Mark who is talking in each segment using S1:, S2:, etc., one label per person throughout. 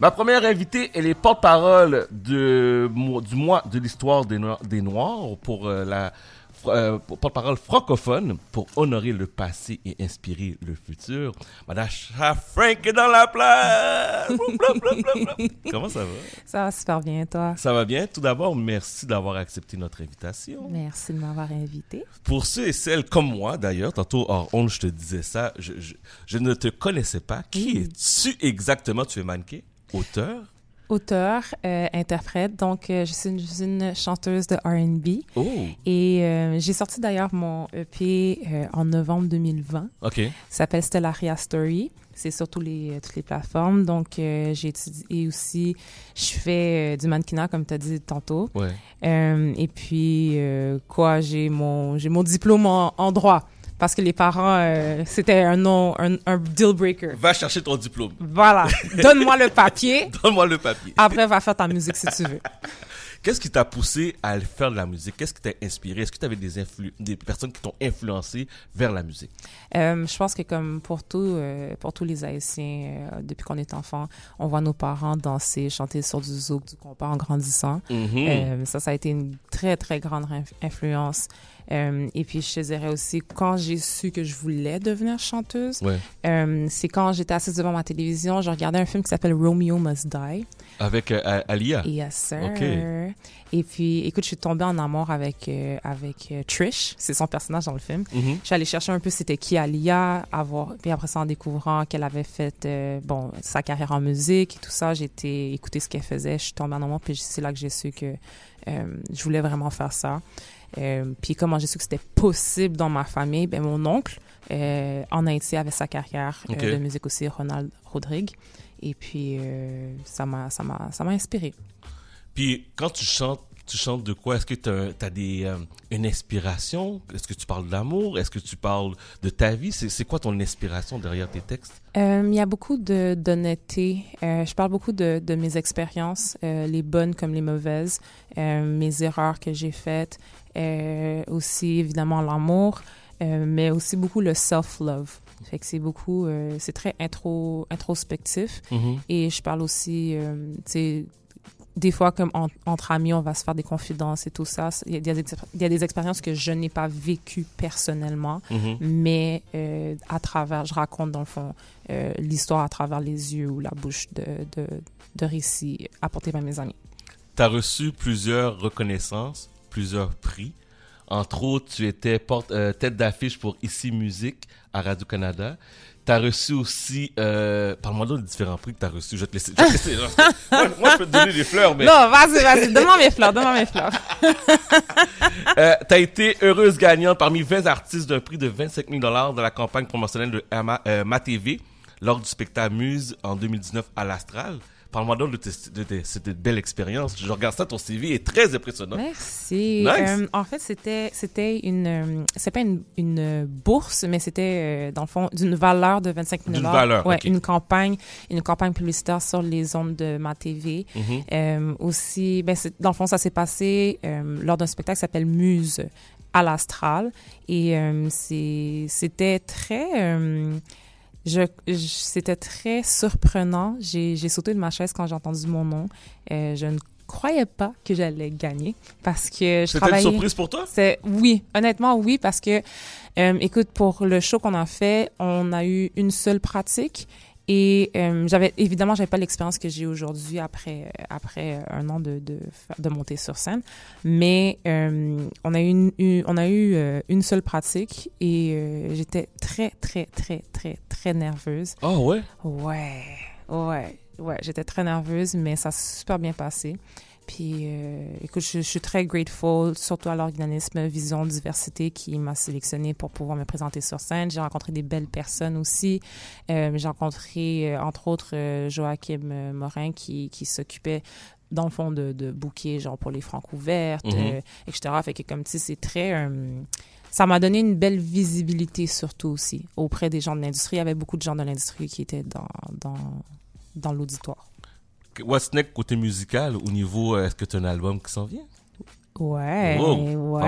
S1: Ma première invitée, elle est porte-parole de, du mois de l'histoire des, Noirs- des Noirs pour euh, la euh, porte-parole francophone pour honorer le passé et inspirer le futur. Madame Frank est dans la place. Comment ça va?
S2: Ça va super bien, toi?
S1: Ça va bien. Tout d'abord, merci d'avoir accepté notre invitation.
S2: Merci de m'avoir invité.
S1: Pour ceux et celles comme moi, d'ailleurs, tantôt hors onde, je te disais ça, je, je, je ne te connaissais pas. Qui
S2: Mm.
S1: es-tu exactement? Tu es mannequin, auteur?
S2: Auteur, euh, interprète, donc euh, je, suis une, je suis une chanteuse de R&B
S1: Oh,
S2: et euh, j'ai sorti d'ailleurs mon EP en novembre 2020.
S1: ok.
S2: Ça s'appelle Stellaria Story. C'est sur tous les, toutes les plateformes. Donc, j'ai étudié aussi, je fais du mannequinat, comme tu as dit tantôt.
S1: Ouais.
S2: Et puis, quoi, j'ai mon, j'ai mon diplôme en, en droit. Parce que les parents, euh, c'était un un, un deal breaker.
S1: Va chercher ton diplôme.
S2: Voilà. Donne-moi le papier.
S1: Donne-moi le papier.
S2: Après, va faire ta musique si tu veux.
S1: Qu'est-ce qui t'a poussé à faire de la musique? Qu'est-ce qui t'a inspiré? Est-ce que tu avais des, des personnes qui t'ont influencé vers la musique?
S2: Euh, je pense que comme pour tout, euh, pour tous les Haïtiens, euh, depuis qu'on est enfant, on voit nos parents danser, chanter sur du zouk, du compas en grandissant.
S1: Mhm.
S2: Euh, ça, ça a été une très, très grande inf- influence. Euh, et puis, je te dirais aussi, quand j'ai su que je voulais devenir chanteuse,
S1: Ouais.
S2: euh, c'est quand j'étais assise devant ma télévision, je regardais un film qui s'appelle Romeo Must Die.
S1: Avec euh, Alia.
S2: Yes, sir.
S1: Ok.
S2: Et puis, écoute, je suis tombée en amour avec, euh, avec Trish. C'est son personnage dans le film.
S1: Mhm.
S2: Je suis allée chercher un peu c'était qui Alia, avoir, puis après ça, en découvrant qu'elle avait fait bon, sa carrière en musique et tout ça, j'ai été écouter ce qu'elle faisait. Je suis tombée en amour, puis c'est là que j'ai su que je voulais vraiment faire ça. Euh, puis comment j'ai su que c'était possible dans ma famille, ben mon oncle euh, en Haïti avait sa carrière euh, de musique aussi, Ronald Rodrigue. Et puis euh, ça m'a inspiré.
S1: Puis quand tu chantes, tu chantes de quoi? Est-ce que tu as, des, euh, une inspiration? Est-ce que tu parles d'amour? Est-ce que tu parles de ta vie? C'est quoi ton inspiration derrière tes textes?
S2: Euh, il y a beaucoup d'honnêteté. Euh, je parle beaucoup de, de mes expériences, les bonnes comme les mauvaises, mes erreurs que j'ai faites, aussi évidemment l'amour, mais aussi beaucoup le self-love. Fait que c'est beaucoup, c'est très intro, introspectif.
S1: Mhm.
S2: Et je parle aussi, tu sais, des fois, comme en- entre amis, on va se faire des confidences et tout ça. Il y a des, il y a des expériences que je n'ai pas vécues personnellement,
S1: Mhm.
S2: mais euh, à travers, je raconte dans le fond euh, l'histoire à travers les yeux ou la bouche de, de, de récits apportés par mes amis.
S1: Tu as reçu plusieurs reconnaissances, plusieurs prix. Entre autres, tu étais porte, euh, tête d'affiche pour Ici Musique à Radio-Canada. Tu as reçu aussi... Euh, Parle-moi donc des différents prix que tu as reçus. Je vais te laisser... je vais te laisser- moi, moi, je peux te donner des fleurs, mais...
S2: Non, vas-y, vas-y, donne-moi mes fleurs, donne-moi mes fleurs.
S1: Euh, tu as été heureuse gagnante parmi 20 artistes d'un prix de 25 000 de la campagne promotionnelle de Ma, euh, Ma TV lors du spectacle Muse en 2019 à l'Astral. Parle-moi donc de, cette belle expérience. Je regarde ça, ton CV est très impressionnant.
S2: Merci.
S1: Nice.
S2: Euh, en fait, c'était c'était une euh, c'est pas une, une bourse, mais c'était euh, dans le fond d'une valeur de 25 000
S1: D'une valeur,
S2: Ouais, une campagne, une campagne publicitaire sur les ondes de ma TV.
S1: Mhm.
S2: Euh, aussi, ben dans le fond, ça s'est passé euh, lors d'un spectacle qui s'appelle Muse à l'Astral. Et c'était très... je, je- c'était très surprenant. J'ai j'ai sauté de ma chaise quand j'ai entendu mon nom. Euh, je ne croyais pas que j'allais gagner parce que je
S1: C'était une surprise pour toi?
S2: C'est oui, honnêtement oui parce que euh, écoute pour le show qu'on a fait, on a eu une seule pratique et euh, j'avais évidemment j'avais pas l'expérience que j'ai aujourd'hui après après un an de de, de monter sur scène, mais euh, on a eu une, une- on a eu euh, une seule pratique et euh, j'étais très très très très très nerveuse.
S1: Ah ouais?
S2: Ouais, ouais, ouais. J'étais très nerveuse, mais ça s'est super bien passé. Puis, euh, écoute, je, je suis très grateful, surtout à l'organisme Vision Diversité qui m'a sélectionné pour pouvoir me présenter sur scène. J'ai rencontré des belles personnes aussi. Euh, J'ai rencontré, euh, entre autres, Joachim Morin qui, qui s'occupait dans le fond de, de bouquets, genre pour les francs ouvertes,
S1: Mhm.
S2: euh, etc. Fait que comme tu sais, c'est très... euh, ça m'a donné une belle visibilité surtout aussi auprès des gens de l'industrie. Il y avait beaucoup de gens de l'industrie qui étaient dans, dans, dans l'auditoire.
S1: What's next côté musical au niveau, euh, est-ce que tu as un album qui s'en vient?
S2: Ouais,
S1: Oh,
S2: ouais.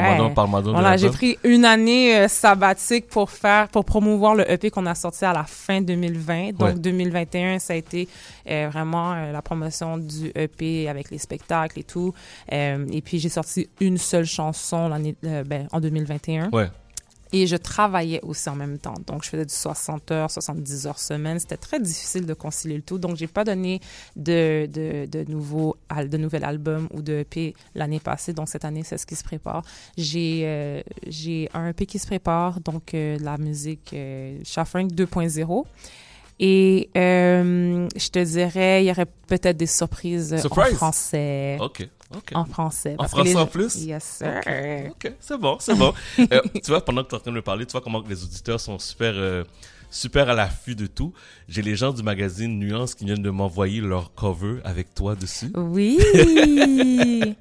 S2: Voilà, j'ai pris une année euh, sabbatique pour faire, pour promouvoir le EP qu'on a sorti à la fin 2020. Donc
S1: Ouais.
S2: 2021, ça a été euh, vraiment euh, la promotion du EP avec les spectacles et tout. Et puis j'ai sorti une seule chanson l'année, ben, en 2021.
S1: Ouais.
S2: Et je travaillais aussi en même temps. Donc, je faisais du 60 heures, 70 heures semaine. C'était très difficile de concilier le tout. Donc, j'ai pas donné de, de, al- de nouvel album ou de EP l'année passée. Donc, cette année, c'est ce qui se prépare. J'ai euh, j'ai un EP qui se prépare, donc euh, la musique euh, Shuffling 2.0. Et euh, je te dirais, il y aurait peut-être des surprises en
S1: Surprise?
S2: français.
S1: OK,
S2: En français.
S1: En français
S2: les-
S1: en plus?
S2: Yes, sir.
S1: OK, c'est bon, c'est bon. Euh, tu vois, pendant que tu es en train de me parler, tu vois comment les auditeurs sont super, euh, super à l'affût de tout. J'ai les gens du magazine Nuance qui viennent de m'envoyer leur cover avec toi dessus.
S2: Oui!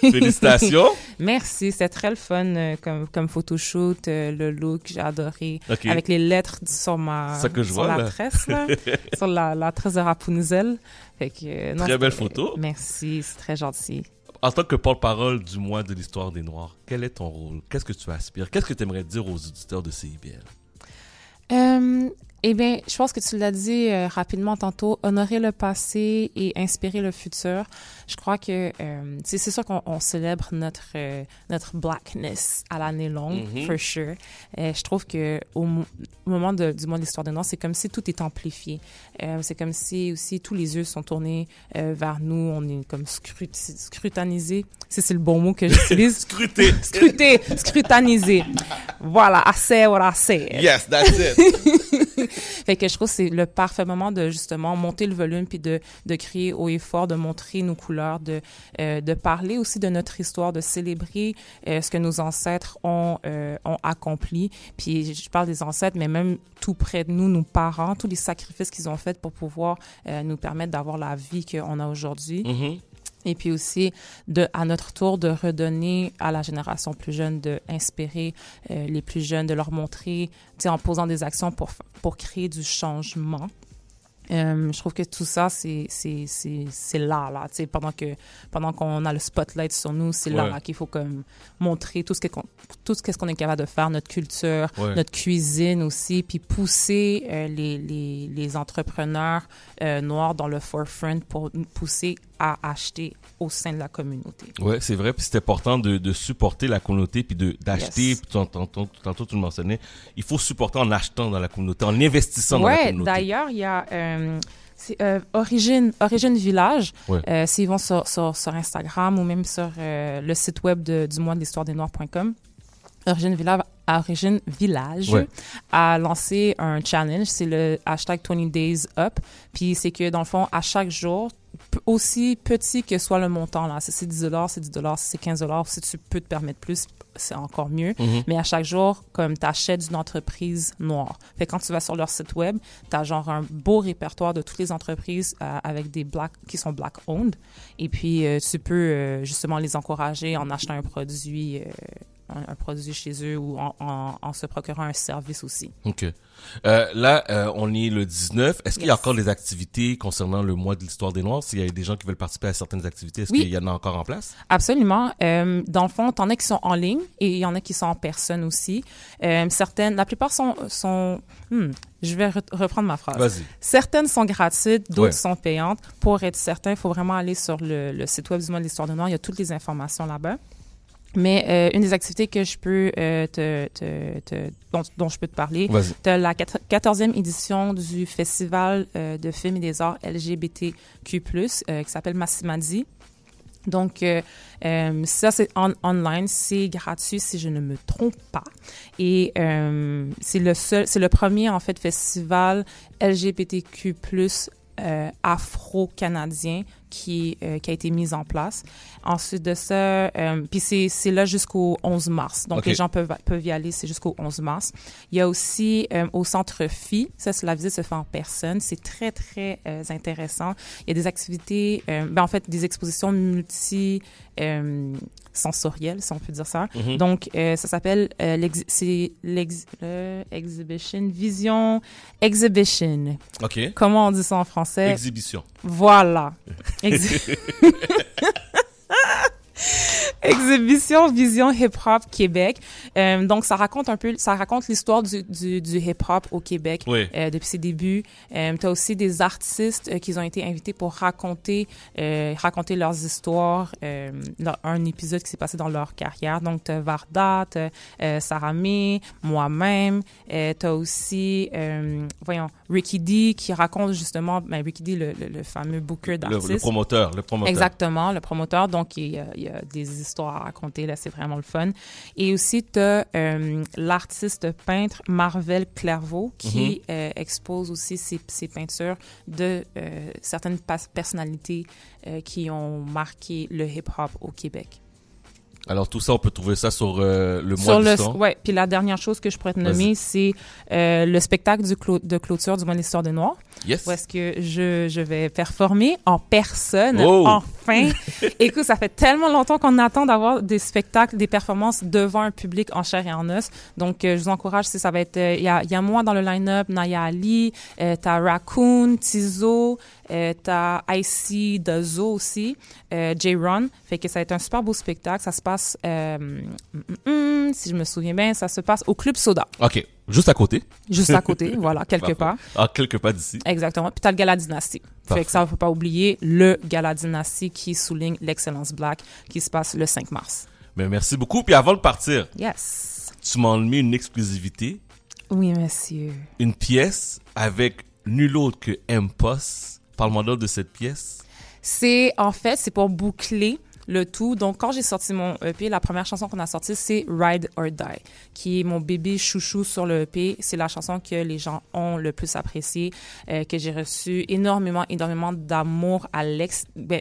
S1: Félicitations.
S2: Merci, c'est très le fun euh, comme, comme photoshoot, euh, le look, j'ai adoré.
S1: OK.
S2: Avec les lettres sur ma
S1: Ça que je
S2: sur
S1: vois,
S2: la
S1: là.
S2: tresse, là, sur la, la tresse de Rapunzel. Fait que, euh, non,
S1: Très belle photo.
S2: Merci, c'est très gentil.
S1: En tant que porte-parole du mois de l'histoire des Noirs, quel est ton rôle? Qu'est-ce que tu aspires? Qu'est-ce que tu aimerais dire aux auditeurs de CIBL?
S2: Euh, eh bien, je pense que tu l'as dit euh, rapidement tantôt, honorer le passé et inspirer le futur. Je crois que euh, c'est sûr qu'on on célèbre notre euh, notre blackness à l'année longue,
S1: Mhm.
S2: for sure. Euh, je trouve que au, mo- au moment de- du mois de l'histoire des Noirs, c'est comme si tout est amplifié. C'est comme si aussi tous les yeux sont tournés vers nous. On est comme scruti- scrutanisé. Si c'est le bon mot que j'utilise.
S1: Scruté.
S2: Scruté, scrutanisé. Voilà, assez, voilà, assez.
S1: Yes, that's it.
S2: Fait que je trouve que c'est le parfait moment de justement monter le volume puis de, de crier haut et fort, de montrer nos couleurs, de, euh, de parler aussi de notre histoire, de célébrer euh, ce que nos ancêtres ont, euh, ont accompli. Puis je parle des ancêtres, mais même tout près de nous, nos parents, tous les sacrifices qu'ils ont faits pour pouvoir nous permettre d'avoir la vie qu'on a aujourd'hui.
S1: Mhm.
S2: Et puis aussi, de, à notre tour, de redonner à la génération plus jeune, de inspirer euh, les plus jeunes, de leur montrer, tu sais, en posant des actions pour, pour créer du changement. Euh, je trouve que tout ça, c'est c'est c'est c'est là, là, tu sais, pendant que pendant qu'on a le spotlight sur nous, c'est là,
S1: Ouais.
S2: là qu'il faut comme montrer tout ce que qu'on- tout ce qu'est-ce qu'on est capable de faire, notre culture,
S1: Ouais.
S2: notre cuisine aussi, puis pousser euh, les, les, les entrepreneurs euh, noirs dans le forefront pour pousser à acheter au sein de la communauté.
S1: Ouais, c'est vrai. Puis c'est important de, de supporter la communauté puis d'acheter.
S2: Yes.
S1: Puis tantôt, tantôt, tu le mentionnais. Il faut supporter en achetant dans la communauté, en investissant dans la communauté.
S2: d'ailleurs, il y a euh, euh, Origine, Origine Village.
S1: Ouais.
S2: Euh, S'ils vont sur, sur, sur Instagram ou même sur euh, le site web de, du mois de l'histoire des Noirs.com, Origine Village, Origine Village
S1: Ouais.
S2: a lancé un challenge, c'est le hashtag 20 Days Up. Puis c'est que dans le fond, à chaque jour, aussi petit que soit le montant, là, si c'est 10 c'est 10 si c'est 15 si tu peux te permettre plus, c'est encore mieux.
S1: Mhm.
S2: Mais à chaque jour, comme tu achètes d'une entreprise noire. Fait quand tu vas sur leur site web, tu as genre un beau répertoire de toutes les entreprises euh, avec des black qui sont black owned. Et puis euh, tu peux euh, justement les encourager en achetant un produit un, produit chez eux ou en, en, en se procurant un service aussi.
S1: OK. Euh, là, euh, on est le 19. Est-ce qu'il y a encore des activités concernant le mois de l'histoire des Noirs? S'il y a des gens qui veulent participer à certaines activités, est-ce
S2: Oui.
S1: qu'il y en a encore en place?
S2: Absolument. Euh, dans le fond, t'en as qui sont en ligne et il y en a qui sont en personne aussi. Euh, certaines, la plupart sont, sont hmm, je vais re- reprendre ma phrase.
S1: Vas-y.
S2: Certaines sont gratuites, d'autres
S1: Ouais.
S2: sont payantes. Pour être certain, il faut vraiment aller sur le, le site web du mois de l'histoire de Noir. Il y a toutes les informations là-bas. Mais euh, une des activités que je peux euh, te, te, te- dont, dont je peux te parler, de la quat- 14e édition du Festival euh, de films et des arts LGBTQ+, euh, qui s'appelle Massimadi. Donc, euh, euh, ça, c'est en- online, c'est gratuit si je ne me trompe pas. Et euh, c'est le seul, c'est le premier, en fait, festival LGBTQ+, euh, afro-canadien qui, euh, qui a été mis en place. Ensuite de ça, euh, puis c'est, là jusqu'au 11 mars. Donc, les gens peuvent, peuvent y aller, c'est jusqu'au 11 mars. Il y a aussi euh, au centre Phi, ça, la visite se fait en personne. C'est très, très intéressant. Il y a des activités, ben, en fait, des expositions multi sensorielles, si on peut dire ça.
S1: Mhm.
S2: Donc, ça s'appelle, c'est l'ex- le Exhibition, Vision Exhibition.
S1: OK.
S2: Comment on dit ça en français?
S1: Exhibition.
S2: Voilà. Exactly. exhibition Vision Hip Hop Québec. Euh, donc, ça raconte un peu, ça raconte l'histoire du, du, du hip hop au Québec
S1: Oui.
S2: euh, depuis ses débuts. Euh, tu as aussi des artistes euh, qui ont été invités pour raconter, raconter leurs histoires, leur- un épisode qui s'est passé dans leur carrière. Donc, tu as Varda, tu Sarah May, moi-même. Tu as aussi, voyons, Ricky D qui raconte justement, ben, Ricky D, le, le, le fameux booker
S1: Le,
S2: d'artistes.
S1: le promoteur, le promoteur.
S2: Exactement, le promoteur. Donc, il y, a, il y a des histoires à raconter, là, c'est vraiment le fun. Et aussi, tu as l'artiste peintre Marvel Clairvaux qui euh, expose aussi ses, ses peintures de euh, certaines personnalités euh, qui ont marqué le hip-hop au Québec.
S1: Alors tout ça, on peut trouver ça sur euh, le mois
S2: Sur
S1: du
S2: le, ouais, puis la dernière chose que je pourrais te nommer, c'est euh, le spectacle du clo- de clôture du mois de l'histoire des Noirs.
S1: Yes.
S2: où est-ce que je, je vais performer en personne,
S1: Oh!
S2: enfin? Écoute, ça fait tellement longtemps qu'on attend d'avoir des spectacles, des performances devant un public en chair et en os. Donc, euh, je vous encourage, si ça va être... euh, Il y, a, il y a moi dans le line-up, Naya Ali, euh, t'as Raccoon, Tizo, euh, t'as Icy Dazo aussi, euh, J-Ron. Fait que ça va être un super beau spectacle. Ça se passe, hum, hum, hum, si je me souviens bien, ça se passe au Club Soda,
S1: Ok, juste à côté.
S2: juste à côté, voilà, quelque part.
S1: Ah, quelque part d'ici.
S2: Exactement. Puis t'as le Gala Dynasty. Fait que ça, faut pas oublier le Gala Dynasty qui souligne l'excellence black qui se passe le 5 mars.
S1: Mais merci beaucoup. Puis avant de partir,
S2: Yes.
S1: tu m'as mis une exclusivité,
S2: Oui, monsieur.
S1: une pièce avec nul autre que M-Post. Parle-moi donc de cette pièce.
S2: C'est, en fait, c'est pour boucler le tout. Donc, quand j'ai sorti mon EP, la première chanson qu'on a sortie, c'est Ride or Die, qui est mon bébé chouchou sur le EP. C'est la chanson que les gens ont le plus appréciée, euh, que j'ai reçu énormément, énormément d'amour à l'ex, ben,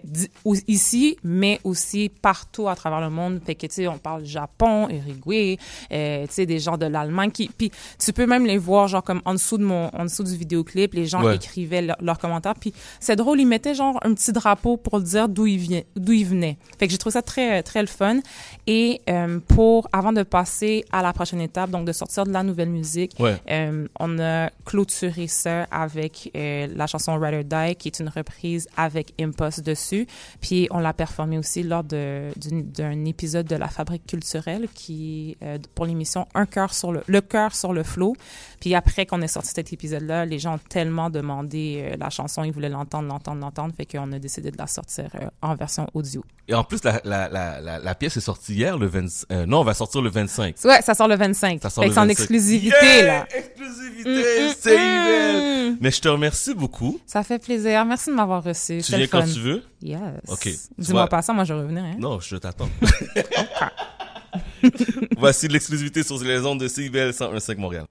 S2: ici, mais aussi partout à travers le monde. Fait que, tu sais, on parle Japon, Uruguay, euh, tu sais, des gens de l'Allemagne qui, puis tu peux même les voir, genre, comme en dessous de mon, en dessous du vidéoclip, les gens
S1: Ouais.
S2: écrivaient leur- leurs commentaires. Puis c'est drôle, ils mettaient genre un petit drapeau pour dire d'où ils venaient, d'où ils venaient. Fait que j'ai trouvé ça très très le fun. Et euh, pour avant de passer à la prochaine étape, donc de sortir de la nouvelle musique,
S1: Ouais.
S2: euh, on a clôturé ça avec euh, la chanson Ride or Die, qui est une reprise avec Impost dessus. Puis on l'a performé aussi lors d'un épisode de la Fabrique culturelle qui euh, pour l'émission Un cœur sur le le cœur sur le flot. Puis après qu'on ait sorti cet épisode-là, les gens ont tellement demandé euh, la chanson, ils voulaient l'entendre, l'entendre, l'entendre, fait qu'on a décidé de la sortir euh, en version audio.
S1: Et en plus, la, la, la, la, la pièce est sortie hier, le 20... euh, non, on va sortir le 25.
S2: Ouais, ça sort le 25.
S1: Ça sort
S2: fait
S1: le
S2: que c'est en
S1: 25.
S2: exclusivité,
S1: Yeah!
S2: là.
S1: Exclusivité,
S2: Mm,
S1: c'est
S2: mm,
S1: belle.
S2: mm.
S1: Mais je te remercie beaucoup.
S2: Ça fait plaisir. Merci de m'avoir reçu.
S1: Tu viens quand tu veux.
S2: Yes.
S1: Ok.
S2: Dis-moi pas ça, moi je revenais. Hein?
S1: Non, je t'attends. Voici l'exclusivité sur les ondes de CIBL 101.5 Montréal.